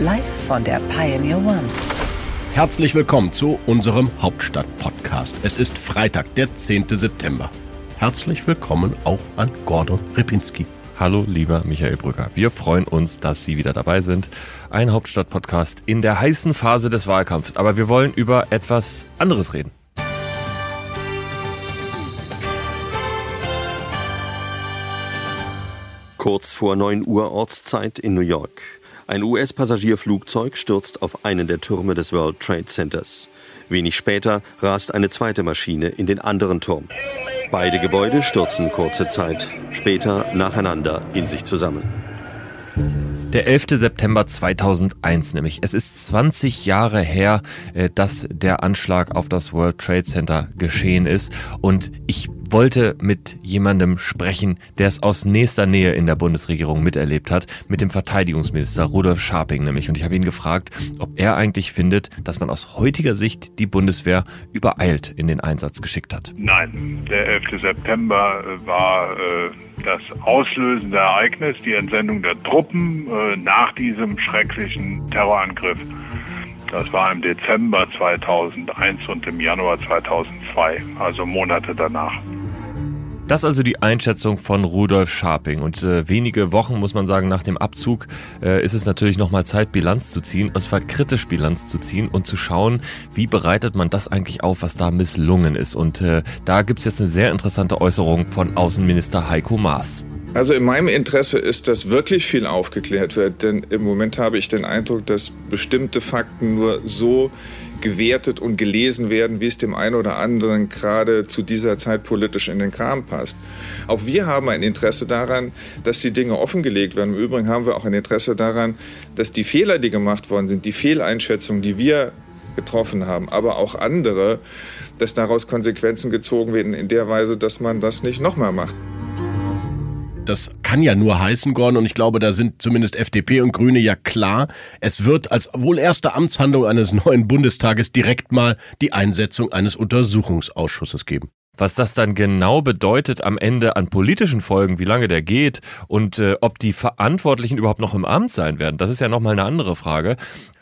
Live von der Pioneer One. Herzlich willkommen zu unserem Hauptstadt-Podcast. Es ist Freitag, der 10. September. Herzlich willkommen auch an Gordon Ripinski. Hallo, lieber Michael Brücker. Wir freuen uns, dass Sie wieder dabei sind. Ein Hauptstadt-Podcast in der heißen Phase des Wahlkampfs. Aber wir wollen über etwas anderes reden. Kurz vor 9 Uhr Ortszeit in New York. Ein US-Passagierflugzeug stürzt auf einen der Türme des World Trade Centers. Wenig später rast eine zweite Maschine in den anderen Turm. Beide Gebäude stürzen kurze Zeit später nacheinander in sich zusammen. Der 11. September 2001 nämlich. Es ist 20 Jahre her, äh, dass der Anschlag auf das World Trade Center geschehen ist. Und ich wollte mit jemandem sprechen, der es aus nächster Nähe in der Bundesregierung miterlebt hat, mit dem Verteidigungsminister Rudolf Scharping nämlich. Und ich habe ihn gefragt, ob er eigentlich findet, dass man aus heutiger Sicht die Bundeswehr übereilt in den Einsatz geschickt hat. Nein, der 11. September war äh, das auslösende Ereignis, die Entsendung der Truppen äh, nach diesem schrecklichen Terrorangriff. Das war im Dezember 2001 und im Januar 2002, also Monate danach. Das also die Einschätzung von Rudolf Scharping. Und äh, wenige Wochen, muss man sagen, nach dem Abzug äh, ist es natürlich nochmal Zeit, Bilanz zu ziehen, und zwar kritisch Bilanz zu ziehen und zu schauen, wie bereitet man das eigentlich auf, was da misslungen ist. Und äh, da gibt's jetzt eine sehr interessante Äußerung von Außenminister Heiko Maas. Also in meinem Interesse ist, dass wirklich viel aufgeklärt wird, denn im Moment habe ich den Eindruck, dass bestimmte Fakten nur so gewertet und gelesen werden, wie es dem einen oder anderen gerade zu dieser Zeit politisch in den Kram passt. Auch wir haben ein Interesse daran, dass die Dinge offengelegt werden. Im Übrigen haben wir auch ein Interesse daran, dass die Fehler, die gemacht worden sind, die Fehleinschätzungen, die wir getroffen haben, aber auch andere, dass daraus Konsequenzen gezogen werden in der Weise, dass man das nicht nochmal macht. Das kann ja nur heißen, Gordon, und ich glaube, da sind zumindest FDP und Grüne ja klar. Es wird als wohl erste Amtshandlung eines neuen Bundestages direkt mal die Einsetzung eines Untersuchungsausschusses geben. Was das dann genau bedeutet am Ende an politischen Folgen, wie lange der geht und äh, ob die Verantwortlichen überhaupt noch im Amt sein werden, das ist ja nochmal eine andere Frage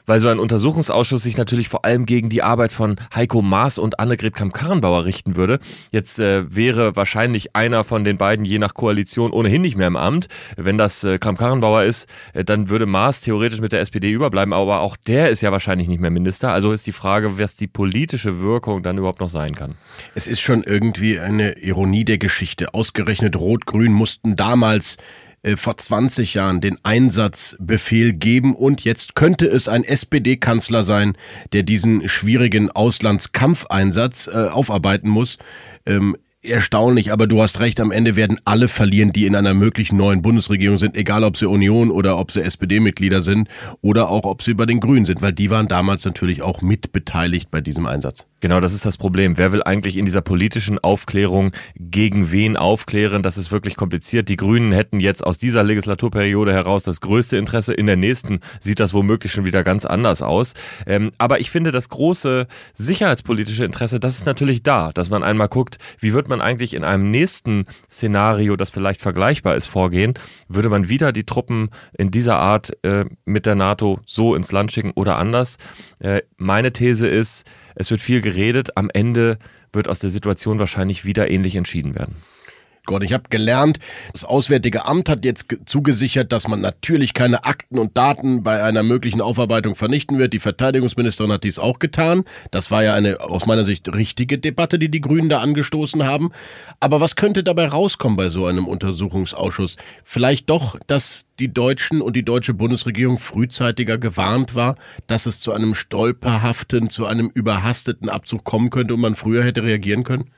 weil so ein Untersuchungsausschuss sich natürlich vor allem gegen die Arbeit von Heiko Maas und Annegret Kamm-Karrenbauer richten würde. Jetzt äh, wäre wahrscheinlich einer von den beiden je nach Koalition ohnehin nicht mehr im Amt. Wenn das äh, Kamm-Karrenbauer ist, äh, dann würde Maas theoretisch mit der SPD überbleiben, aber auch der ist ja wahrscheinlich nicht mehr Minister. Also ist die Frage, was die politische Wirkung dann überhaupt noch sein kann. Es ist schon irgendwie eine Ironie der Geschichte. Ausgerechnet Rot-Grün mussten damals äh, vor 20 Jahren den Einsatzbefehl geben und jetzt könnte es ein SPD-Kanzler sein, der diesen schwierigen Auslandskampfeinsatz äh, aufarbeiten muss. Ähm, erstaunlich, aber du hast recht, am Ende werden alle verlieren, die in einer möglichen neuen Bundesregierung sind, egal ob sie Union oder ob sie SPD-Mitglieder sind oder auch ob sie bei den Grünen sind, weil die waren damals natürlich auch mitbeteiligt bei diesem Einsatz. Genau, das ist das Problem. Wer will eigentlich in dieser politischen Aufklärung gegen wen aufklären? Das ist wirklich kompliziert. Die Grünen hätten jetzt aus dieser Legislaturperiode heraus das größte Interesse. In der nächsten sieht das womöglich schon wieder ganz anders aus. Ähm, aber ich finde, das große sicherheitspolitische Interesse, das ist natürlich da, dass man einmal guckt, wie wird man eigentlich in einem nächsten Szenario, das vielleicht vergleichbar ist, vorgehen? Würde man wieder die Truppen in dieser Art äh, mit der NATO so ins Land schicken oder anders? Äh, meine These ist, es wird viel geredet. Am Ende wird aus der Situation wahrscheinlich wieder ähnlich entschieden werden. Gott, ich habe gelernt, das Auswärtige Amt hat jetzt zugesichert, dass man natürlich keine Akten und Daten bei einer möglichen Aufarbeitung vernichten wird. Die Verteidigungsministerin hat dies auch getan. Das war ja eine aus meiner Sicht richtige Debatte, die die Grünen da angestoßen haben. Aber was könnte dabei rauskommen bei so einem Untersuchungsausschuss? Vielleicht doch, dass die Deutschen und die deutsche Bundesregierung frühzeitiger gewarnt war, dass es zu einem stolperhaften, zu einem überhasteten Abzug kommen könnte und man früher hätte reagieren können?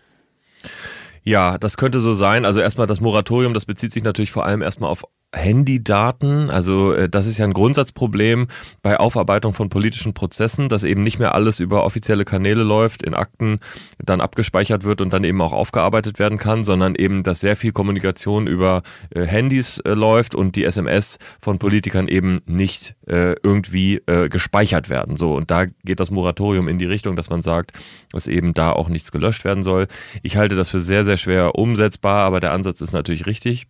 Ja, das könnte so sein. Also erstmal das Moratorium, das bezieht sich natürlich vor allem erstmal auf Handydaten. Also äh, das ist ja ein Grundsatzproblem bei Aufarbeitung von politischen Prozessen, dass eben nicht mehr alles über offizielle Kanäle läuft, in Akten dann abgespeichert wird und dann eben auch aufgearbeitet werden kann, sondern eben, dass sehr viel Kommunikation über äh, Handys äh, läuft und die SMS von Politikern eben nicht äh, irgendwie äh, gespeichert werden. So und da geht das Moratorium in die Richtung, dass man sagt, dass eben da auch nichts gelöscht werden soll. Ich halte das für sehr sehr schwer umsetzbar, aber der Ansatz ist natürlich richtig.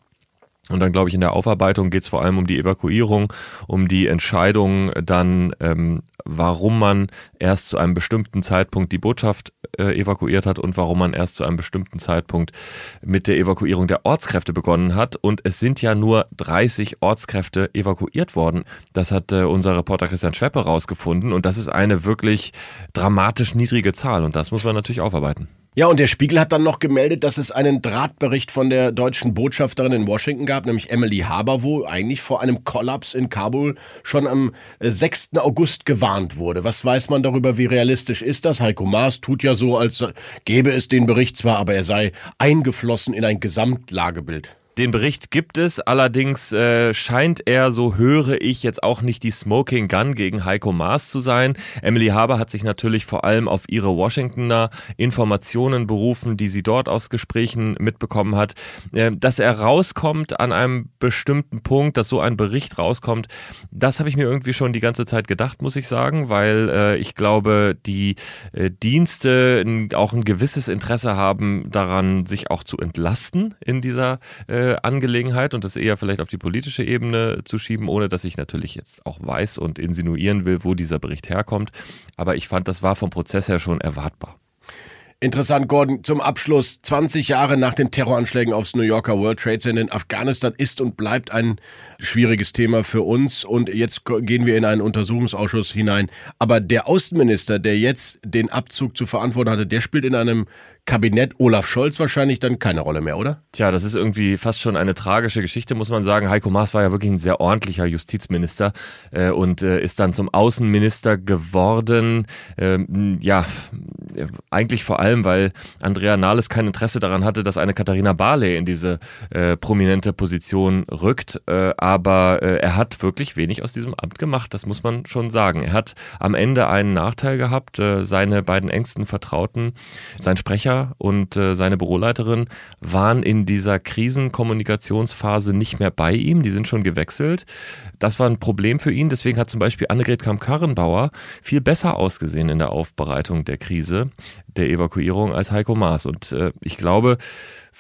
Und dann glaube ich, in der Aufarbeitung geht es vor allem um die Evakuierung, um die Entscheidung dann, ähm, warum man erst zu einem bestimmten Zeitpunkt die Botschaft äh, evakuiert hat und warum man erst zu einem bestimmten Zeitpunkt mit der Evakuierung der Ortskräfte begonnen hat. Und es sind ja nur 30 Ortskräfte evakuiert worden. Das hat äh, unser Reporter Christian Schweppe rausgefunden. Und das ist eine wirklich dramatisch niedrige Zahl. Und das muss man natürlich aufarbeiten. Ja, und der Spiegel hat dann noch gemeldet, dass es einen Drahtbericht von der deutschen Botschafterin in Washington gab, nämlich Emily Haber, wo eigentlich vor einem Kollaps in Kabul schon am 6. Äh, August gewarnt wurde. Was weiß man darüber, wie realistisch ist das? Heiko Maas tut ja so, als gäbe es den Bericht zwar, aber er sei eingeflossen in ein Gesamtlagebild. Den Bericht gibt es, allerdings äh, scheint er, so höre ich, jetzt auch nicht die Smoking Gun gegen Heiko Maas zu sein. Emily Haber hat sich natürlich vor allem auf ihre Washingtoner Informationen berufen, die sie dort aus Gesprächen mitbekommen hat. Äh, dass er rauskommt an einem bestimmten Punkt, dass so ein Bericht rauskommt, das habe ich mir irgendwie schon die ganze Zeit gedacht, muss ich sagen, weil äh, ich glaube, die äh, Dienste auch ein gewisses Interesse haben daran, sich auch zu entlasten in dieser äh, Angelegenheit und das eher vielleicht auf die politische Ebene zu schieben, ohne dass ich natürlich jetzt auch weiß und insinuieren will, wo dieser Bericht herkommt. Aber ich fand, das war vom Prozess her schon erwartbar. Interessant, Gordon, zum Abschluss. 20 Jahre nach den Terroranschlägen aufs New Yorker World Trade Center in Afghanistan ist und bleibt ein schwieriges Thema für uns. Und jetzt gehen wir in einen Untersuchungsausschuss hinein. Aber der Außenminister, der jetzt den Abzug zu verantworten hatte, der spielt in einem Kabinett Olaf Scholz wahrscheinlich dann keine Rolle mehr, oder? Tja, das ist irgendwie fast schon eine tragische Geschichte, muss man sagen. Heiko Maas war ja wirklich ein sehr ordentlicher Justizminister äh, und äh, ist dann zum Außenminister geworden. Ähm, ja, eigentlich vor allem, weil Andrea Nahles kein Interesse daran hatte, dass eine Katharina Barley in diese äh, prominente Position rückt. Äh, aber äh, er hat wirklich wenig aus diesem Amt gemacht, das muss man schon sagen. Er hat am Ende einen Nachteil gehabt. Äh, seine beiden engsten Vertrauten, sein Sprecher und äh, seine Büroleiterin waren in dieser Krisenkommunikationsphase nicht mehr bei ihm. Die sind schon gewechselt. Das war ein Problem für ihn. Deswegen hat zum Beispiel Annegret Kamm-Karrenbauer viel besser ausgesehen in der Aufbereitung der Krise, der Evakuierung als Heiko Maas. Und äh, ich glaube,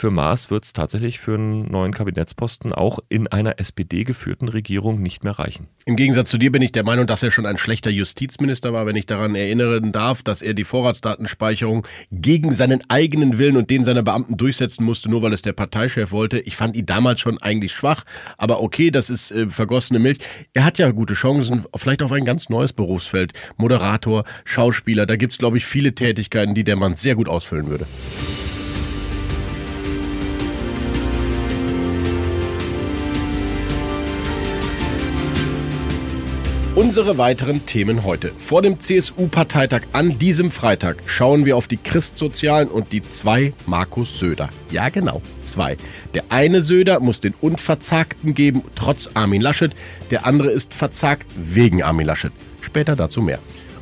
für Maas wird es tatsächlich für einen neuen Kabinettsposten auch in einer SPD-geführten Regierung nicht mehr reichen. Im Gegensatz zu dir bin ich der Meinung, dass er schon ein schlechter Justizminister war, wenn ich daran erinnern darf, dass er die Vorratsdatenspeicherung gegen seinen eigenen Willen und den seiner Beamten durchsetzen musste, nur weil es der Parteichef wollte. Ich fand ihn damals schon eigentlich schwach, aber okay, das ist äh, vergossene Milch. Er hat ja gute Chancen, vielleicht auf ein ganz neues Berufsfeld. Moderator, Schauspieler, da gibt es, glaube ich, viele Tätigkeiten, die der Mann sehr gut ausfüllen würde. Unsere weiteren Themen heute. Vor dem CSU-Parteitag an diesem Freitag schauen wir auf die Christsozialen und die zwei Markus Söder. Ja, genau, zwei. Der eine Söder muss den Unverzagten geben, trotz Armin Laschet. Der andere ist verzagt wegen Armin Laschet. Später dazu mehr.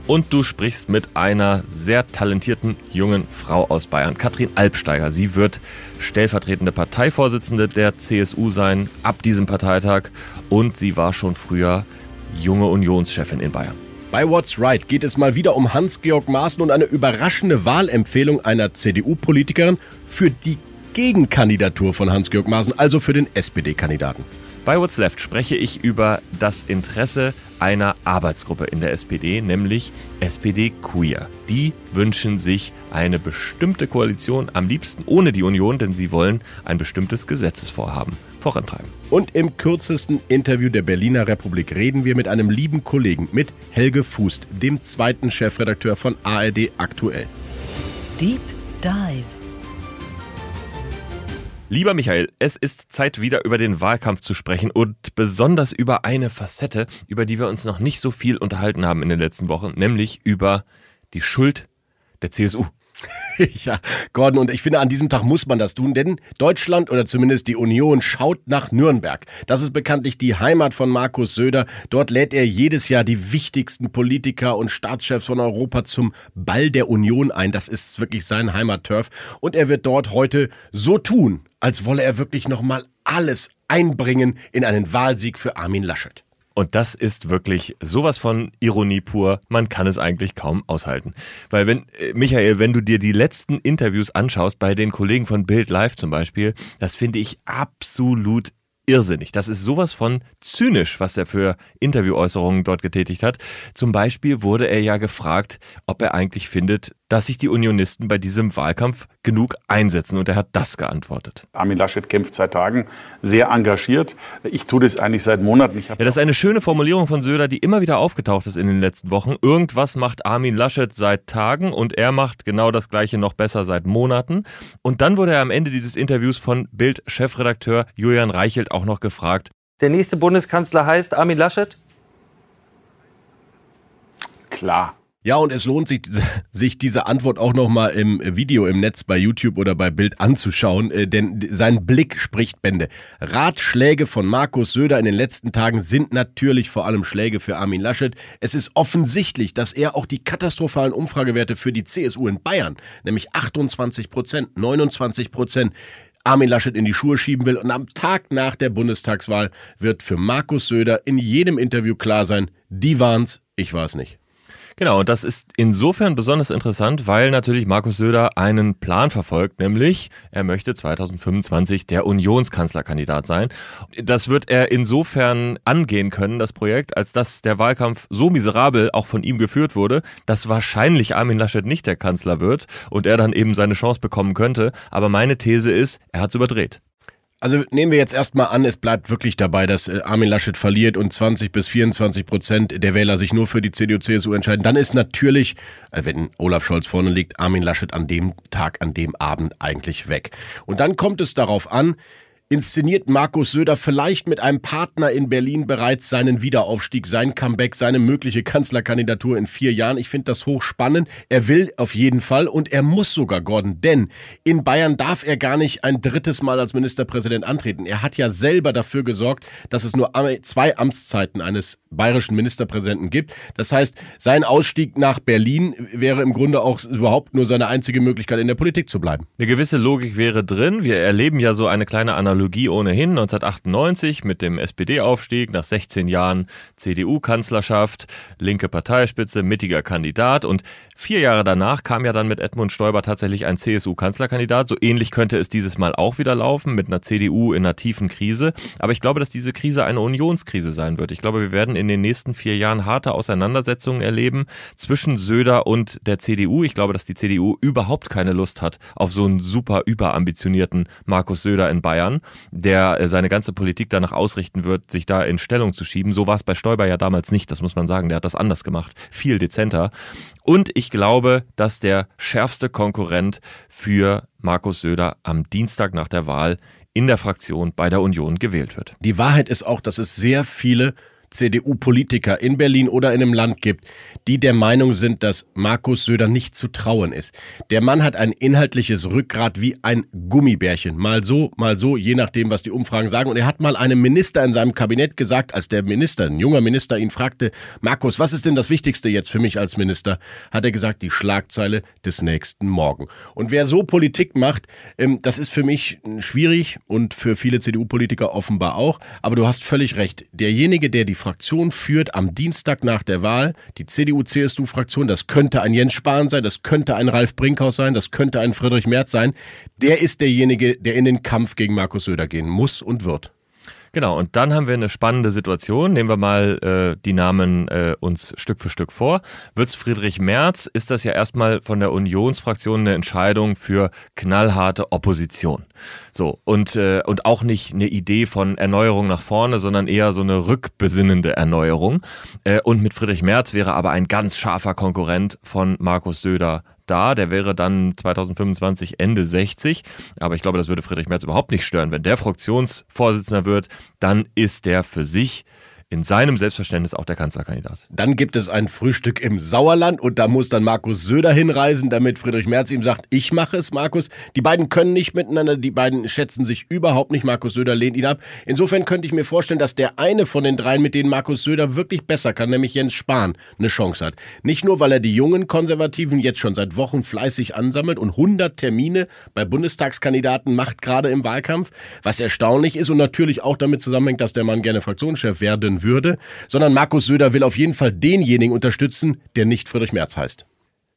Und du sprichst mit einer sehr talentierten jungen Frau aus Bayern, Katrin Albsteiger. Sie wird stellvertretende Parteivorsitzende der CSU sein ab diesem Parteitag und sie war schon früher junge Unionschefin in Bayern. Bei What's Right geht es mal wieder um Hans-Georg Maaßen und eine überraschende Wahlempfehlung einer CDU-Politikerin für die Gegenkandidatur von Hans-Georg Maaßen, also für den SPD-Kandidaten. Bei What's Left spreche ich über das Interesse einer Arbeitsgruppe in der SPD, nämlich SPD Queer. Die wünschen sich eine bestimmte Koalition, am liebsten ohne die Union, denn sie wollen ein bestimmtes Gesetzesvorhaben vorantreiben. Und im kürzesten Interview der Berliner Republik reden wir mit einem lieben Kollegen, mit Helge Fußt, dem zweiten Chefredakteur von ARD Aktuell. Deep Dive. Lieber Michael, es ist Zeit wieder über den Wahlkampf zu sprechen und besonders über eine Facette, über die wir uns noch nicht so viel unterhalten haben in den letzten Wochen, nämlich über die Schuld der CSU. ja, Gordon, und ich finde, an diesem Tag muss man das tun, denn Deutschland oder zumindest die Union schaut nach Nürnberg. Das ist bekanntlich die Heimat von Markus Söder. Dort lädt er jedes Jahr die wichtigsten Politiker und Staatschefs von Europa zum Ball der Union ein. Das ist wirklich sein Heimatturf. Und er wird dort heute so tun, als wolle er wirklich nochmal alles einbringen in einen Wahlsieg für Armin Laschet. Und das ist wirklich sowas von Ironie pur. Man kann es eigentlich kaum aushalten. Weil wenn, äh, Michael, wenn du dir die letzten Interviews anschaust, bei den Kollegen von Bild Live zum Beispiel, das finde ich absolut irrsinnig. Das ist sowas von zynisch, was er für Interviewäußerungen dort getätigt hat. Zum Beispiel wurde er ja gefragt, ob er eigentlich findet, dass sich die Unionisten bei diesem Wahlkampf genug einsetzen. Und er hat das geantwortet. Armin Laschet kämpft seit Tagen sehr engagiert. Ich tue das eigentlich seit Monaten. ja, das ist eine schöne Formulierung von Söder, die immer wieder aufgetaucht ist in den letzten Wochen. Irgendwas macht Armin Laschet seit Tagen und er macht genau das Gleiche noch besser seit Monaten. Und dann wurde er am Ende dieses Interviews von Bild-Chefredakteur Julian Reichelt auch noch gefragt. Der nächste Bundeskanzler heißt Armin Laschet? Klar. Ja, und es lohnt sich, sich diese Antwort auch nochmal im Video im Netz bei YouTube oder bei Bild anzuschauen, äh, denn sein Blick spricht Bände. Ratschläge von Markus Söder in den letzten Tagen sind natürlich vor allem Schläge für Armin Laschet. Es ist offensichtlich, dass er auch die katastrophalen Umfragewerte für die CSU in Bayern, nämlich 28 Prozent, 29 Prozent, Armin Laschet in die Schuhe schieben will. Und am Tag nach der Bundestagswahl wird für Markus Söder in jedem Interview klar sein, die waren's, ich war's nicht. Genau, und das ist insofern besonders interessant, weil natürlich Markus Söder einen Plan verfolgt, nämlich er möchte 2025 der Unionskanzlerkandidat sein. Das wird er insofern angehen können, das Projekt, als dass der Wahlkampf so miserabel auch von ihm geführt wurde, dass wahrscheinlich Armin Laschet nicht der Kanzler wird und er dann eben seine Chance bekommen könnte. Aber meine These ist, er hat es überdreht. Also nehmen wir jetzt erstmal an, es bleibt wirklich dabei, dass äh, Armin Laschet verliert und 20 bis 24 Prozent der Wähler sich nur für die CDU-CSU entscheiden. Dann ist natürlich, äh, wenn Olaf Scholz vorne liegt, Armin Laschet an dem Tag, an dem Abend eigentlich weg. Und dann kommt es darauf an, inszeniert Markus Söder vielleicht mit einem Partner in Berlin bereits seinen Wiederaufstieg, sein Comeback, seine mögliche Kanzlerkandidatur in vier Jahren. Ich finde das hochspannend. Er will auf jeden Fall und er muss sogar, Gordon, denn in Bayern darf er gar nicht ein drittes Mal als Ministerpräsident antreten. Er hat ja selber dafür gesorgt, dass es nur zwei Amtszeiten eines bayerischen Ministerpräsidenten gibt. Das heißt, sein Ausstieg nach Berlin wäre im Grunde auch überhaupt nur seine einzige Möglichkeit, in der Politik zu bleiben. Eine gewisse Logik wäre drin. Wir erleben ja so eine kleine Analogie ohnehin. 1998 mit dem SPD-Aufstieg, nach 16 Jahren CDU-Kanzlerschaft, linke Parteispitze, mittiger Kandidat und Vier Jahre danach kam ja dann mit Edmund Stoiber tatsächlich ein CSU-Kanzlerkandidat. So ähnlich könnte es dieses Mal auch wieder laufen, mit einer CDU in einer tiefen Krise. Aber ich glaube, dass diese Krise eine Unionskrise sein wird. Ich glaube, wir werden in den nächsten vier Jahren harte Auseinandersetzungen erleben zwischen Söder und der CDU. Ich glaube, dass die CDU überhaupt keine Lust hat auf so einen super überambitionierten Markus Söder in Bayern, der äh, seine ganze Politik danach ausrichten wird, sich da in Stellung zu schieben. So war es bei Stoiber ja damals nicht, das muss man sagen. Der hat das anders gemacht, viel dezenter. Und ich glaube, dass der schärfste Konkurrent für Markus Söder am Dienstag nach der Wahl in der Fraktion bei der Union gewählt wird. Die Wahrheit ist auch, dass es sehr viele CDU-Politiker in Berlin oder in einem Land gibt, die der Meinung sind, dass Markus Söder nicht zu trauen ist. Der Mann hat ein inhaltliches Rückgrat wie ein Gummibärchen. Mal so, mal so, je nachdem, was die Umfragen sagen. Und er hat mal einem Minister in seinem Kabinett gesagt, als der Minister, ein junger Minister, ihn fragte, Markus, was ist denn das Wichtigste jetzt für mich als Minister? Hat er gesagt, die Schlagzeile des nächsten Morgen. Und wer so Politik macht, ähm, das ist für mich schwierig und für viele CDU-Politiker offenbar auch. Aber du hast völlig recht. Derjenige, der die Fraktion führt am Dienstag nach der Wahl, die CDU-CSU-Fraktion, das könnte ein Jens Spahn sein, das könnte ein Ralf Brinkhaus sein, das könnte ein Friedrich Merz sein, der ist derjenige, der in den Kampf gegen Markus Söder gehen muss und wird. Genau, und dann haben wir eine spannende Situation. Nehmen wir mal äh, die Namen äh, uns Stück für Stück vor. Wird's Friedrich Merz, ist das ja erstmal von der Unionsfraktion eine Entscheidung für knallharte Opposition. So, und, äh, und auch nicht eine Idee von Erneuerung nach vorne, sondern eher so eine rückbesinnende Erneuerung. Äh, und mit Friedrich Merz wäre aber ein ganz scharfer Konkurrent von Markus Söder da. Der wäre dann 2025 Ende 60. Aber ich glaube, das würde Friedrich Merz überhaupt nicht stören. Wenn der Fraktionsvorsitzender wird, dann ist der für sich in seinem Selbstverständnis auch der Kanzlerkandidat. Dann gibt es ein Frühstück im Sauerland und da muss dann Markus Söder hinreisen, damit Friedrich Merz ihm sagt, ich mache es, Markus. Die beiden können nicht miteinander, die beiden schätzen sich überhaupt nicht. Markus Söder lehnt ihn ab. Insofern könnte ich mir vorstellen, dass der eine von den dreien, mit denen Markus Söder wirklich besser kann, nämlich Jens Spahn, eine Chance hat. Nicht nur, weil er die jungen Konservativen jetzt schon seit Wochen fleißig ansammelt und 100 Termine bei Bundestagskandidaten macht, gerade im Wahlkampf, was erstaunlich ist und natürlich auch damit zusammenhängt, dass der Mann gerne Fraktionschef werden würde, sondern Markus Söder will auf jeden Fall denjenigen unterstützen, der nicht Friedrich Merz heißt.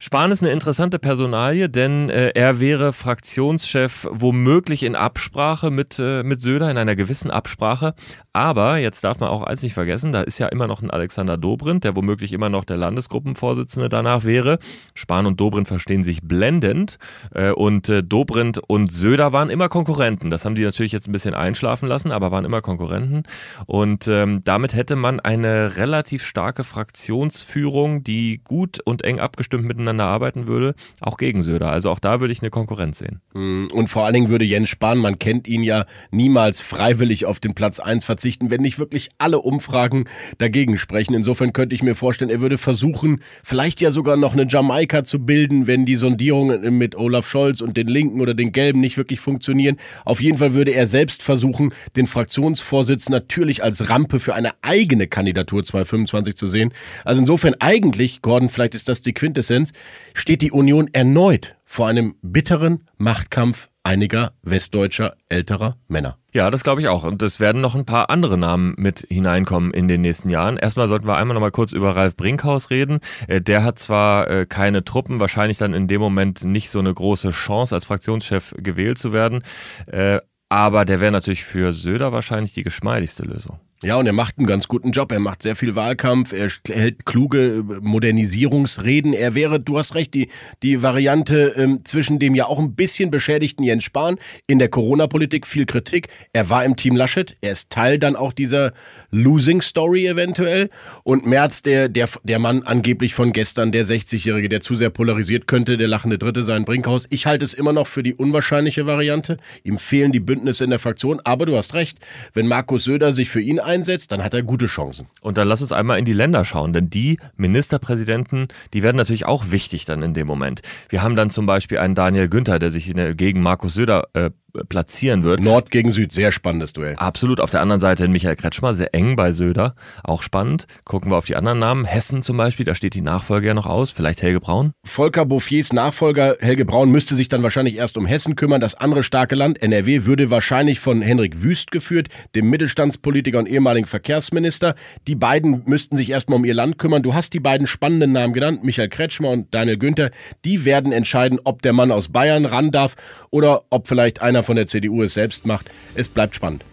Spahn ist eine interessante Personalie, denn äh, er wäre Fraktionschef womöglich in Absprache mit, äh, mit Söder, in einer gewissen Absprache. Aber jetzt darf man auch eins nicht vergessen, da ist ja immer noch ein Alexander Dobrindt, der womöglich immer noch der Landesgruppenvorsitzende danach wäre. Spahn und Dobrindt verstehen sich blendend äh, und äh, Dobrindt und Söder waren immer Konkurrenten. Das haben die natürlich jetzt ein bisschen einschlafen lassen, aber waren immer Konkurrenten. Und ähm, damit hätte man eine relativ starke Fraktionsführung, die gut und eng abgestimmt miteinander miteinander arbeiten würde, auch gegen Söder. Also auch da würde ich eine Konkurrenz sehen. Mm, und vor allen Dingen würde Jens Spahn, man kennt ihn ja, niemals freiwillig auf den Platz 1 verzichten, wenn nicht wirklich alle Umfragen dagegen sprechen. Insofern könnte ich mir vorstellen, er würde versuchen, vielleicht ja sogar noch eine Jamaika zu bilden, wenn die Sondierungen mit Olaf Scholz und den Linken oder den Gelben nicht wirklich funktionieren. Auf jeden Fall würde er selbst versuchen, den Fraktionsvorsitz natürlich als Rampe für eine eigene Kandidatur 2025 zu sehen. Also insofern eigentlich, Gordon, vielleicht ist das die Quintessenz, steht die Union erneut vor einem bitteren Machtkampf einiger westdeutscher älterer Männer. Ja, das glaube ich auch. Und es werden noch ein paar andere Namen mit hineinkommen in den nächsten Jahren. Erstmal sollten wir einmal noch mal kurz über Ralf Brinkhaus reden. Äh, der hat zwar äh, keine Truppen, wahrscheinlich dann in dem Moment nicht so eine große Chance, als Fraktionschef gewählt zu werden. Äh, aber der wäre natürlich für Söder wahrscheinlich die geschmeidigste Lösung. Ja, und er macht einen ganz guten Job. Er macht sehr viel Wahlkampf, er hält kluge Modernisierungsreden. Er wäre, du hast recht, die, die Variante ähm, zwischen dem ja auch ein bisschen beschädigten Jens Spahn in der Corona-Politik viel Kritik. Er war im Team Laschet, er ist Teil dann auch dieser Losing Story eventuell. Und Merz, der, der, der Mann angeblich von gestern, der 60-Jährige, der zu sehr polarisiert könnte, der lachende Dritte sein Brinkhaus. Ich halte es immer noch für die unwahrscheinliche Variante. Ihm fehlen die Bündnisse in der Fraktion. Aber du hast recht, wenn Markus Söder sich für ihn einsetzt, dann hat er gute Chancen. Und dann lass uns einmal in die Länder schauen, denn die Ministerpräsidenten, die werden natürlich auch wichtig dann in dem Moment. Wir haben dann zum Beispiel einen Daniel Günther, der sich gegen Markus Söder äh, platzieren wird. Nord gegen Süd, sehr spannendes Duell. Absolut. Auf der anderen Seite Michael Kretschmer, sehr eng bei Söder, auch spannend. Gucken wir auf die anderen Namen. Hessen zum Beispiel, da steht die Nachfolge ja noch aus. Vielleicht Helge Braun? Volker Bouffiers Nachfolger Helge Braun müsste sich dann wahrscheinlich erst um Hessen kümmern. Das andere starke Land, NRW, würde wahrscheinlich von Henrik Wüst geführt, dem Mittelstandspolitiker und ehemaligen Verkehrsminister. Die beiden müssten sich erstmal um ihr Land kümmern. Du hast die beiden spannenden Namen genannt, Michael Kretschmer und Daniel Günther. Die werden entscheiden, ob der Mann aus Bayern ran darf oder ob vielleicht einer von der CDU es selbst macht. Es bleibt spannend.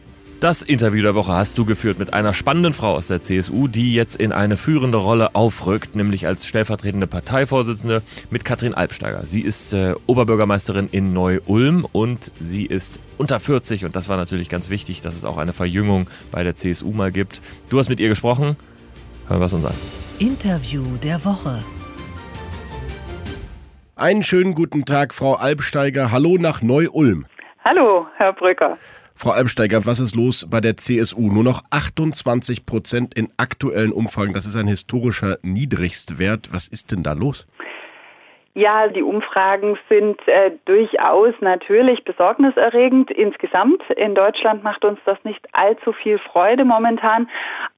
Das Interview der Woche hast du geführt mit einer spannenden Frau aus der CSU, die jetzt in eine führende Rolle aufrückt, nämlich als stellvertretende Parteivorsitzende mit Katrin Albsteiger. Sie ist äh, Oberbürgermeisterin in Neu-Ulm und sie ist unter 40 und das war natürlich ganz wichtig, dass es auch eine Verjüngung bei der CSU mal gibt. Du hast mit ihr gesprochen. Hören wir es uns an. Interview der Woche. Einen schönen guten Tag, Frau Albsteiger. Hallo nach Neu-Ulm. Hallo, Herr Brücker. Frau Albsteiger, was ist los bei der CSU? Nur noch 28 Prozent in aktuellen Umfragen. Das ist ein historischer Niedrigstwert. Was ist denn da los? Ja, die Umfragen sind äh, durchaus natürlich besorgniserregend insgesamt. In Deutschland macht uns das nicht allzu viel Freude momentan,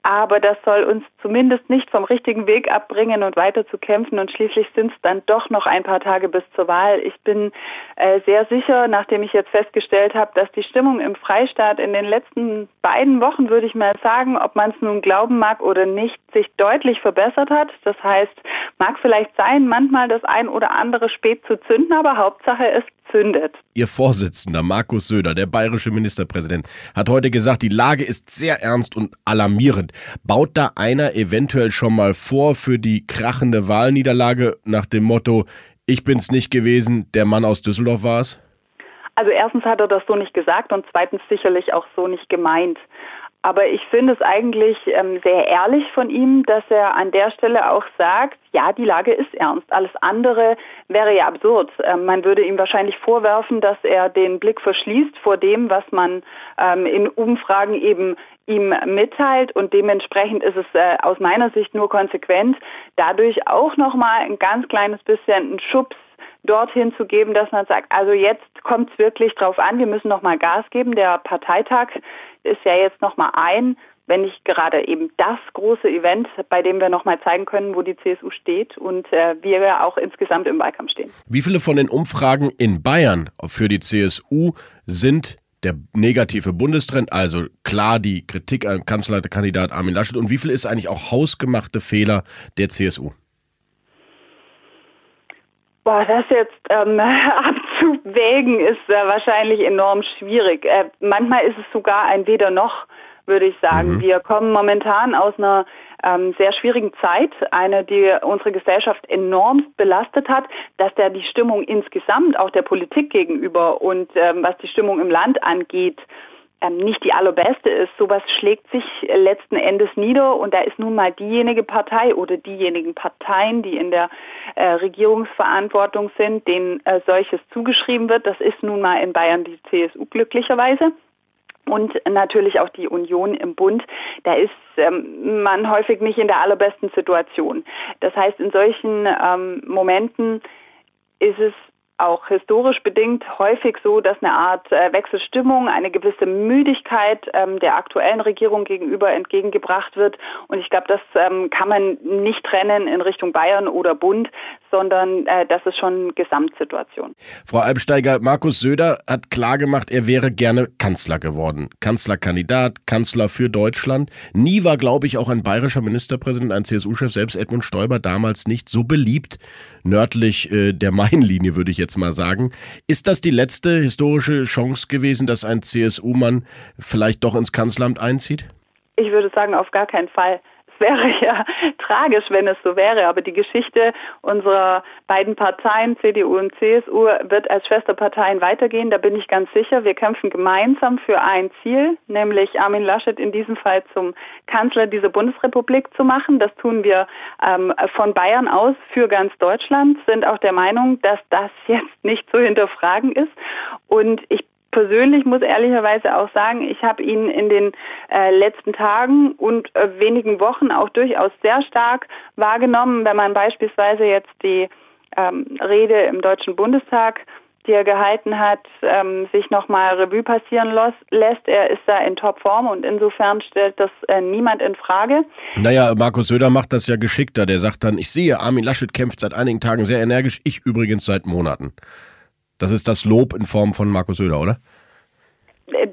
aber das soll uns zumindest nicht vom richtigen Weg abbringen und weiter zu kämpfen. Und schließlich sind es dann doch noch ein paar Tage bis zur Wahl. Ich bin äh, sehr sicher, nachdem ich jetzt festgestellt habe, dass die Stimmung im Freistaat in den letzten beiden Wochen, würde ich mal sagen, ob man es nun glauben mag oder nicht, sich deutlich verbessert hat. Das heißt, mag vielleicht sein, manchmal das ein oder andere spät zu zünden, aber Hauptsache es zündet. Ihr Vorsitzender Markus Söder, der bayerische Ministerpräsident, hat heute gesagt, die Lage ist sehr ernst und alarmierend. Baut da einer eventuell schon mal vor für die krachende Wahlniederlage nach dem Motto, ich bin's nicht gewesen, der Mann aus Düsseldorf war es? Also erstens hat er das so nicht gesagt und zweitens sicherlich auch so nicht gemeint. Aber ich finde es eigentlich ähm, sehr ehrlich von ihm, dass er an der Stelle auch sagt, ja, die Lage ist ernst. Alles andere wäre ja absurd. Ähm, man würde ihm wahrscheinlich vorwerfen, dass er den Blick verschließt vor dem, was man ähm, in Umfragen eben ihm mitteilt und dementsprechend ist es äh, aus meiner Sicht nur konsequent, dadurch auch nochmal ein ganz kleines bisschen einen Schubs dorthin zu geben, dass man sagt, also jetzt kommt es wirklich drauf an, wir müssen nochmal Gas geben. Der Parteitag ist ja jetzt nochmal ein, wenn nicht gerade eben das große Event, bei dem wir nochmal zeigen können, wo die CSU steht und äh, wir auch insgesamt im Wahlkampf stehen. Wie viele von den Umfragen in Bayern für die CSU sind der negative Bundestrend, also klar die Kritik an Kanzlerkandidat Armin Laschet und wie viel ist eigentlich auch hausgemachte Fehler der CSU? Boah, das jetzt ähm, abzuwägen ist äh, wahrscheinlich enorm schwierig. Äh, manchmal ist es sogar ein Weder noch, würde ich sagen. Mhm. Wir kommen momentan aus einer ähm, sehr schwierigen Zeit, eine, die unsere Gesellschaft enorm belastet hat, dass da die Stimmung insgesamt auch der Politik gegenüber und ähm, was die Stimmung im Land angeht, ähm, nicht die allerbeste ist. Sowas schlägt sich letzten Endes nieder und da ist nun mal diejenige Partei oder diejenigen Parteien, die in der äh, Regierungsverantwortung sind, denen äh, solches zugeschrieben wird. Das ist nun mal in Bayern die CSU glücklicherweise und natürlich auch die Union im Bund, da ist ähm, man häufig nicht in der allerbesten Situation. Das heißt, in solchen ähm, Momenten ist es auch historisch bedingt häufig so, dass eine Art äh, Wechselstimmung, eine gewisse Müdigkeit ähm, der aktuellen Regierung gegenüber entgegengebracht wird. Und ich glaube, das ähm, kann man nicht trennen in Richtung Bayern oder Bund, sondern äh, das ist schon Gesamtsituation. Frau Albsteiger, Markus Söder hat klargemacht, er wäre gerne Kanzler geworden. Kanzlerkandidat, Kanzler für Deutschland. Nie war, glaube ich, auch ein bayerischer Ministerpräsident, ein CSU-Chef, selbst Edmund Stoiber, damals nicht so beliebt nördlich äh, der Mainlinie, würde ich jetzt mal sagen. Ist das die letzte historische Chance gewesen, dass ein CSU-Mann vielleicht doch ins Kanzleramt einzieht? Ich würde sagen, auf gar keinen Fall wäre ja tragisch, wenn es so wäre. Aber die Geschichte unserer beiden Parteien, CDU und CSU, wird als Schwesterparteien weitergehen. Da bin ich ganz sicher. Wir kämpfen gemeinsam für ein Ziel, nämlich Armin Laschet in diesem Fall zum Kanzler dieser Bundesrepublik zu machen. Das tun wir ähm, von Bayern aus für ganz Deutschland, sind auch der Meinung, dass das jetzt nicht zu hinterfragen ist. Und ich persönlich muss ehrlicherweise auch sagen, ich habe ihn in den äh, letzten Tagen und äh, wenigen Wochen auch durchaus sehr stark wahrgenommen, wenn man beispielsweise jetzt die ähm, Rede im Deutschen Bundestag die er gehalten hat, ähm, sich nochmal Revue passieren los, lässt. Er ist da in Topform und insofern stellt das äh, niemand in Frage. Naja, Markus Söder macht das ja geschickter. Der sagt dann, ich sehe, Armin Laschet kämpft seit einigen Tagen sehr energisch, ich übrigens seit Monaten. Das ist das Lob in Form von Markus Söder, oder?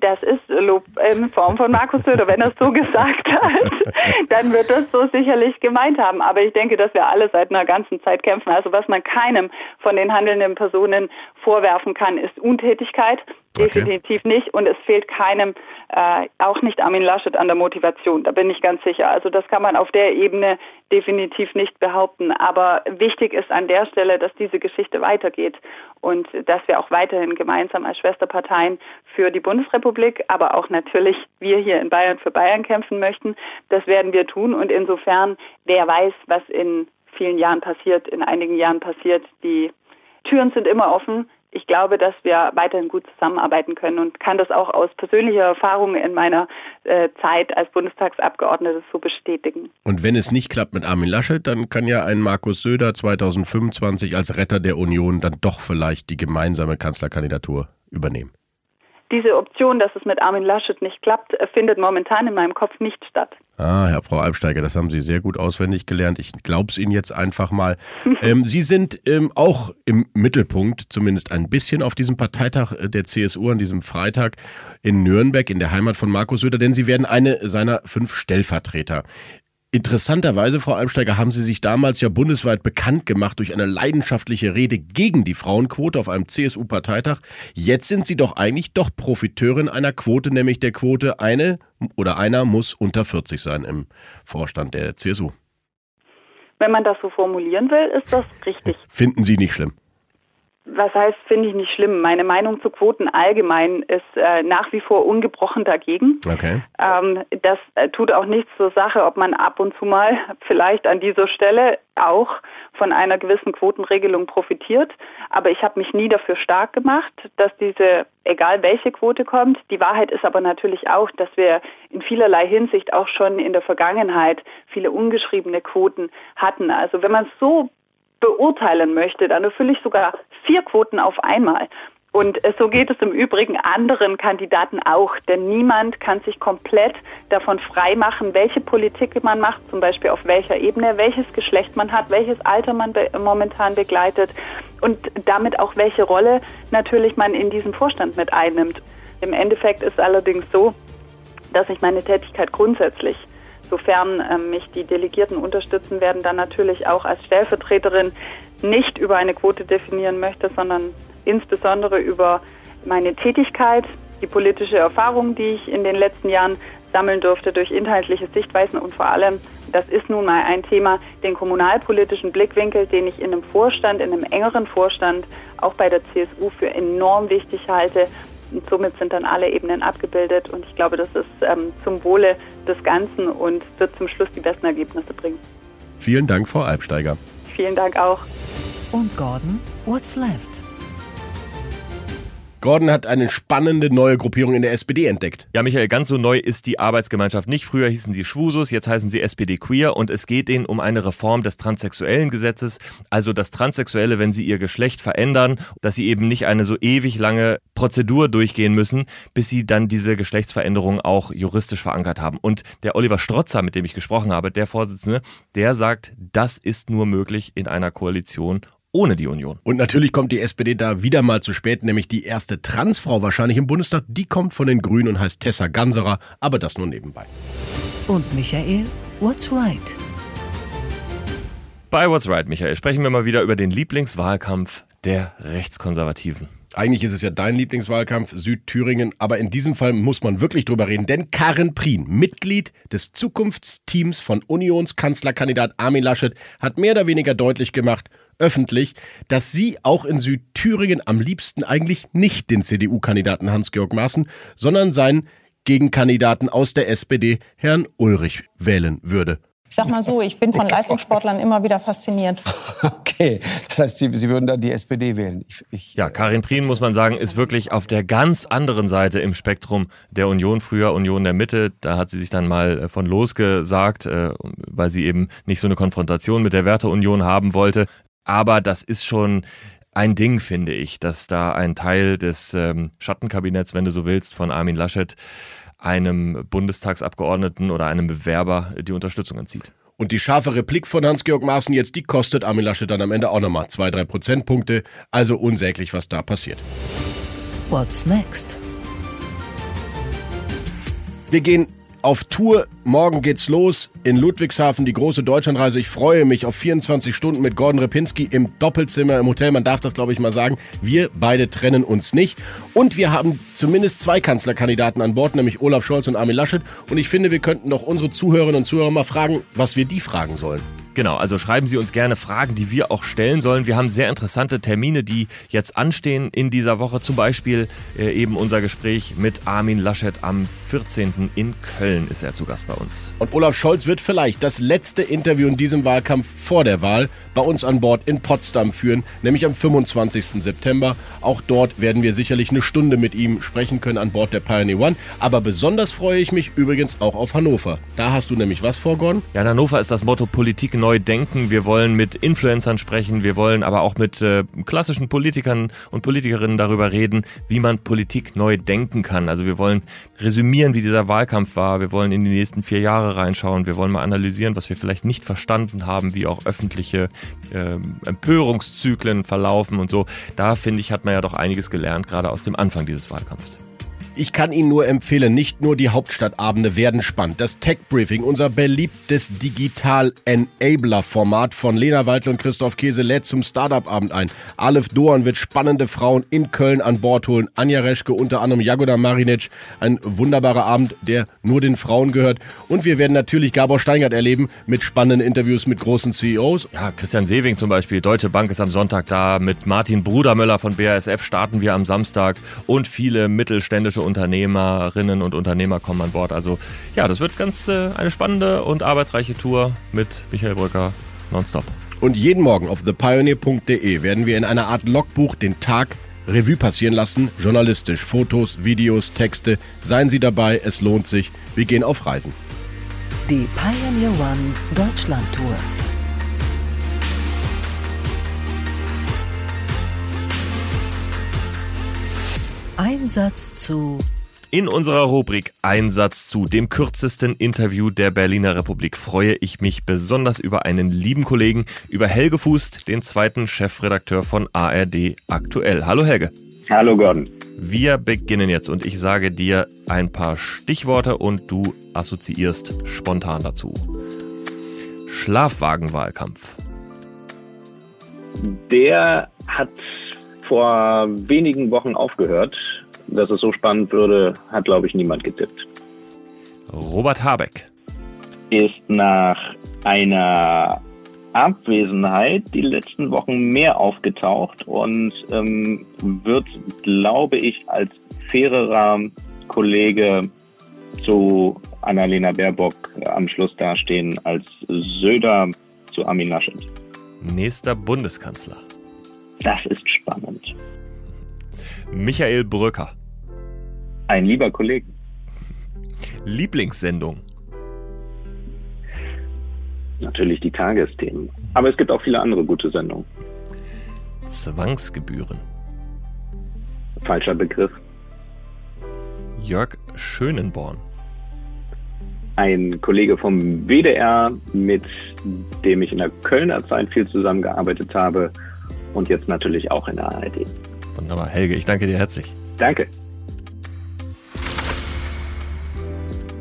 Das ist Lob in Form von Markus Söder. Wenn er es so gesagt hat, dann wird das so sicherlich gemeint haben. Aber ich denke, dass wir alle seit einer ganzen Zeit kämpfen. Also was man keinem von den handelnden Personen vorwerfen kann, ist Untätigkeit. Definitiv okay. nicht. Und es fehlt keinem, äh, auch nicht Armin Laschet, an der Motivation. Da bin ich ganz sicher. Also das kann man auf der Ebene definitiv nicht behaupten. Aber wichtig ist an der Stelle, dass diese Geschichte weitergeht und dass wir auch weiterhin gemeinsam als Schwesterparteien für die Bundesrepublik, aber auch natürlich wir hier in Bayern für Bayern kämpfen möchten. Das werden wir tun. Und insofern, wer weiß, was in vielen Jahren passiert, in einigen Jahren passiert, die Türen sind immer offen ich glaube, dass wir weiterhin gut zusammenarbeiten können und kann das auch aus persönlicher Erfahrung in meiner äh, Zeit als Bundestagsabgeordnete so bestätigen. Und wenn es nicht klappt mit Armin Laschet, dann kann ja ein Markus Söder 2025 als Retter der Union dann doch vielleicht die gemeinsame Kanzlerkandidatur übernehmen diese Option, dass es mit Armin Laschet nicht klappt, äh, findet momentan in meinem Kopf nicht statt. Ah, Herr Frau Albsteiger, das haben Sie sehr gut auswendig gelernt. Ich glaube es Ihnen jetzt einfach mal. ähm, Sie sind ähm, auch im Mittelpunkt, zumindest ein bisschen auf diesem Parteitag äh, der CSU an diesem Freitag in Nürnberg, in der Heimat von Markus Söder, denn Sie werden eine seiner fünf Stellvertreter. Interessanterweise, Frau Albsteiger, haben Sie sich damals ja bundesweit bekannt gemacht durch eine leidenschaftliche Rede gegen die Frauenquote auf einem CSU-Parteitag. Jetzt sind Sie doch eigentlich doch Profiteurin einer Quote, nämlich der Quote, eine oder einer muss unter 40 sein im Vorstand der CSU. Wenn man das so formulieren will, ist das richtig. Finden Sie nicht schlimm? Was heißt, finde ich nicht schlimm. Meine Meinung zu Quoten allgemein ist äh, nach wie vor ungebrochen dagegen. Okay. Ähm, das äh, tut auch nichts zur Sache, ob man ab und zu mal vielleicht an dieser Stelle auch von einer gewissen Quotenregelung profitiert. Aber ich habe mich nie dafür stark gemacht, dass diese, egal welche Quote kommt. Die Wahrheit ist aber natürlich auch, dass wir in vielerlei Hinsicht auch schon in der Vergangenheit viele ungeschriebene Quoten hatten. Also wenn man es so beurteilen möchte, dann erfülle ich sogar vier Quoten auf einmal. Und so geht es im Übrigen anderen Kandidaten auch, denn niemand kann sich komplett davon freimachen, welche Politik man macht, zum Beispiel auf welcher Ebene, welches Geschlecht man hat, welches Alter man be momentan begleitet und damit auch welche Rolle natürlich man in diesem Vorstand mit einnimmt. Im Endeffekt ist allerdings so, dass ich meine Tätigkeit grundsätzlich sofern ähm, mich die Delegierten unterstützen werden, dann natürlich auch als Stellvertreterin nicht über eine Quote definieren möchte, sondern insbesondere über meine Tätigkeit, die politische Erfahrung, die ich in den letzten Jahren sammeln durfte durch inhaltliche Sichtweisen und vor allem, das ist nun mal ein Thema, den kommunalpolitischen Blickwinkel, den ich in einem Vorstand, in einem engeren Vorstand, auch bei der CSU für enorm wichtig halte und somit sind dann alle Ebenen abgebildet und ich glaube, das ist ähm, zum Wohle des Ganzen und wird zum Schluss die besten Ergebnisse bringen. Vielen Dank, Frau Albsteiger. Vielen Dank auch. Und Gordon, what's left? Gordon hat eine spannende neue Gruppierung in der SPD entdeckt. Ja, Michael, ganz so neu ist die Arbeitsgemeinschaft nicht. Früher hießen sie Schwusus, jetzt heißen sie SPD Queer und es geht ihnen um eine Reform des transsexuellen Gesetzes, also dass Transsexuelle, wenn sie ihr Geschlecht verändern, dass sie eben nicht eine so ewig lange Prozedur durchgehen müssen, bis sie dann diese Geschlechtsveränderung auch juristisch verankert haben. Und der Oliver Strotzer, mit dem ich gesprochen habe, der Vorsitzende, der sagt, das ist nur möglich in einer Koalition ohne die Union. Und natürlich kommt die SPD da wieder mal zu spät, nämlich die erste Transfrau wahrscheinlich im Bundestag, die kommt von den Grünen und heißt Tessa Ganserer, aber das nur nebenbei. Und Michael, what's right? Bei What's Right, Michael, sprechen wir mal wieder über den Lieblingswahlkampf der Rechtskonservativen. Eigentlich ist es ja dein Lieblingswahlkampf, Südthüringen, aber in diesem Fall muss man wirklich drüber reden, denn Karin Prien, Mitglied des Zukunftsteams von Unionskanzlerkandidat Armin Laschet, hat mehr oder weniger deutlich gemacht, öffentlich, dass sie auch in Südthüringen am liebsten eigentlich nicht den CDU-Kandidaten Hans-Georg Maaßen, sondern seinen Gegenkandidaten aus der SPD, Herrn Ulrich, wählen würde. Ich sag mal so, ich bin von Leistungssportlern immer wieder fasziniert. Okay, das heißt, Sie, Sie würden dann die SPD wählen. Ich, ich ja, Karin Prien, muss man sagen, ist wirklich auf der ganz anderen Seite im Spektrum der Union, früher Union der Mitte. Da hat sie sich dann mal äh, von losgesagt, äh, weil sie eben nicht so eine Konfrontation mit der Werteunion haben wollte. Aber das ist schon ein Ding, finde ich, dass da ein Teil des ähm, Schattenkabinetts, wenn du so willst, von Armin Laschet einem Bundestagsabgeordneten oder einem Bewerber die Unterstützung entzieht. Und die scharfe Replik von Hans-Georg Maaßen jetzt, die kostet Armin Laschet dann am Ende auch nochmal zwei, drei Prozentpunkte. Also unsäglich, was da passiert. What's next? Wir gehen auf Tour. Morgen geht's los in Ludwigshafen, die große Deutschlandreise. Ich freue mich auf 24 Stunden mit Gordon Repinski im Doppelzimmer im Hotel. Man darf das, glaube ich, mal sagen. Wir beide trennen uns nicht. Und wir haben zumindest zwei Kanzlerkandidaten an Bord, nämlich Olaf Scholz und Armin Laschet. Und ich finde, wir könnten doch unsere Zuhörerinnen und Zuhörer mal fragen, was wir die fragen sollen. Genau, also schreiben Sie uns gerne Fragen, die wir auch stellen sollen. Wir haben sehr interessante Termine, die jetzt anstehen in dieser Woche. Zum Beispiel äh, eben unser Gespräch mit Armin Laschet am 14. in Köln ist er zu Gast bei uns. Und Olaf Scholz wird vielleicht das letzte Interview in diesem Wahlkampf vor der Wahl bei uns an Bord in Potsdam führen, nämlich am 25. September. Auch dort werden wir sicherlich eine Stunde mit ihm sprechen können an Bord der Pioneer One. Aber besonders freue ich mich übrigens auch auf Hannover. Da hast du nämlich was vor, Gordon? Ja, in Hannover ist das Motto Politik neu neu denken. Wir wollen mit Influencern sprechen. Wir wollen aber auch mit äh, klassischen Politikern und Politikerinnen darüber reden, wie man Politik neu denken kann. Also wir wollen resümieren, wie dieser Wahlkampf war. Wir wollen in die nächsten vier Jahre reinschauen. Wir wollen mal analysieren, was wir vielleicht nicht verstanden haben, wie auch öffentliche äh, Empörungszyklen verlaufen und so. Da finde ich, hat man ja doch einiges gelernt, gerade aus dem Anfang dieses Wahlkampfs. Ich kann Ihnen nur empfehlen, nicht nur die Hauptstadtabende werden spannend. Das Tech Briefing, unser beliebtes Digital-Enabler-Format von Lena Waldl und Christoph Käse lädt zum Startup-Abend ein. Aleph Doan wird spannende Frauen in Köln an Bord holen. Anja Reschke, unter anderem Jagoda Marinic. Ein wunderbarer Abend, der nur den Frauen gehört. Und wir werden natürlich Gabor Steingart erleben mit spannenden Interviews mit großen CEOs. Ja, Christian Sewing zum Beispiel. Deutsche Bank ist am Sonntag da. Mit Martin Brudermüller von BASF starten wir am Samstag. Und viele mittelständische Unternehmerinnen und Unternehmer kommen an Bord. Also ja, das wird ganz äh, eine spannende und arbeitsreiche Tour mit Michael Brücker nonstop. Und jeden Morgen auf thepioneer.de werden wir in einer Art Logbuch den Tag Revue passieren lassen, journalistisch, Fotos, Videos, Texte. Seien Sie dabei, es lohnt sich. Wir gehen auf Reisen. Die Pioneer One Deutschland Tour. Einsatz zu In unserer Rubrik Einsatz zu dem kürzesten Interview der Berliner Republik freue ich mich besonders über einen lieben Kollegen, über Helge Fußt, den zweiten Chefredakteur von ARD aktuell. Hallo Helge. Hallo Gordon. Wir beginnen jetzt und ich sage dir ein paar Stichworte und du assoziierst spontan dazu. Schlafwagenwahlkampf. Der hat vor wenigen Wochen aufgehört. Dass es so spannend würde, hat, glaube ich, niemand getippt. Robert Habeck. Ist nach einer Abwesenheit die letzten Wochen mehr aufgetaucht und ähm, wird, glaube ich, als fairerer Kollege zu Annalena Baerbock am Schluss dastehen als Söder zu Armin Laschet. Nächster Bundeskanzler. Das ist spannend. Michael Brücker. Ein lieber Kollege. Lieblingssendung. Natürlich die Tagesthemen. Aber es gibt auch viele andere gute Sendungen. Zwangsgebühren. Falscher Begriff. Jörg Schönenborn. Ein Kollege vom WDR, mit dem ich in der Kölner Zeit viel zusammengearbeitet habe und jetzt natürlich auch in der ARD. Wunderbar. Helge, ich danke dir herzlich. Danke.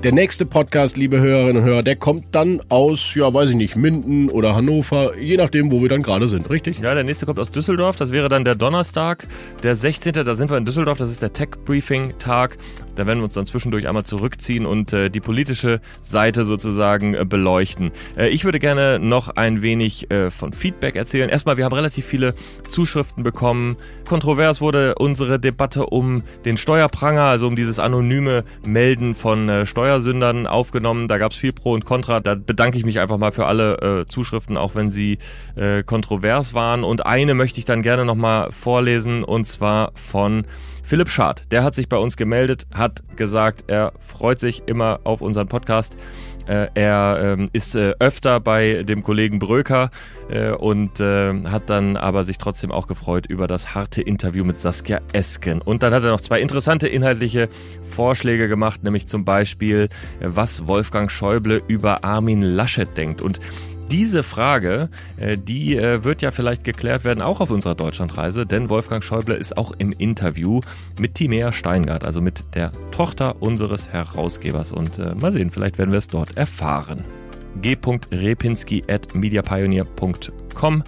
Der nächste Podcast, liebe Hörerinnen und Hörer, der kommt dann aus, ja, weiß ich nicht, Minden oder Hannover, je nachdem, wo wir dann gerade sind, richtig? Ja, der nächste kommt aus Düsseldorf. Das wäre dann der Donnerstag, der 16. Da sind wir in Düsseldorf. Das ist der Tech-Briefing-Tag. Da werden wir uns dann zwischendurch einmal zurückziehen und äh, die politische Seite sozusagen äh, beleuchten. Äh, ich würde gerne noch ein wenig äh, von Feedback erzählen. Erstmal, wir haben relativ viele Zuschriften bekommen. Kontrovers wurde unsere Debatte um den Steuerpranger, also um dieses anonyme Melden von äh, Steuersündern aufgenommen. Da gab es viel Pro und Contra. Da bedanke ich mich einfach mal für alle äh, Zuschriften, auch wenn sie äh, kontrovers waren. Und eine möchte ich dann gerne nochmal vorlesen und zwar von Philipp Schad, der hat sich bei uns gemeldet, hat gesagt, er freut sich immer auf unseren Podcast. Äh, er ähm, ist äh, öfter bei dem Kollegen Bröker äh, und hat dann aber sich trotzdem auch gefreut über das harte Interview mit Saskia Esken. Und dann hat er noch zwei interessante inhaltliche Vorschläge gemacht, nämlich zum Beispiel, was Wolfgang Schäuble über Armin Laschet denkt. Und diese Frage, äh, die äh, wird ja vielleicht geklärt werden, auch auf unserer Deutschlandreise, denn Wolfgang Schäuble ist auch im Interview mit Timea Steingart, also mit der Tochter unseres Herausgebers. Und äh, mal sehen, vielleicht werden wir es dort erfahren. g.repinski.mediapioneer.com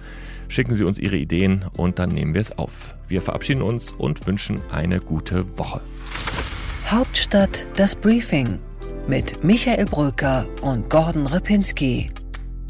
Schicken Sie uns Ihre Ideen und dann nehmen wir es auf. Wir verabschieden uns und wünschen eine gute Woche. Hauptstadt das Briefing mit Michael Bröker und Gordon Ripinski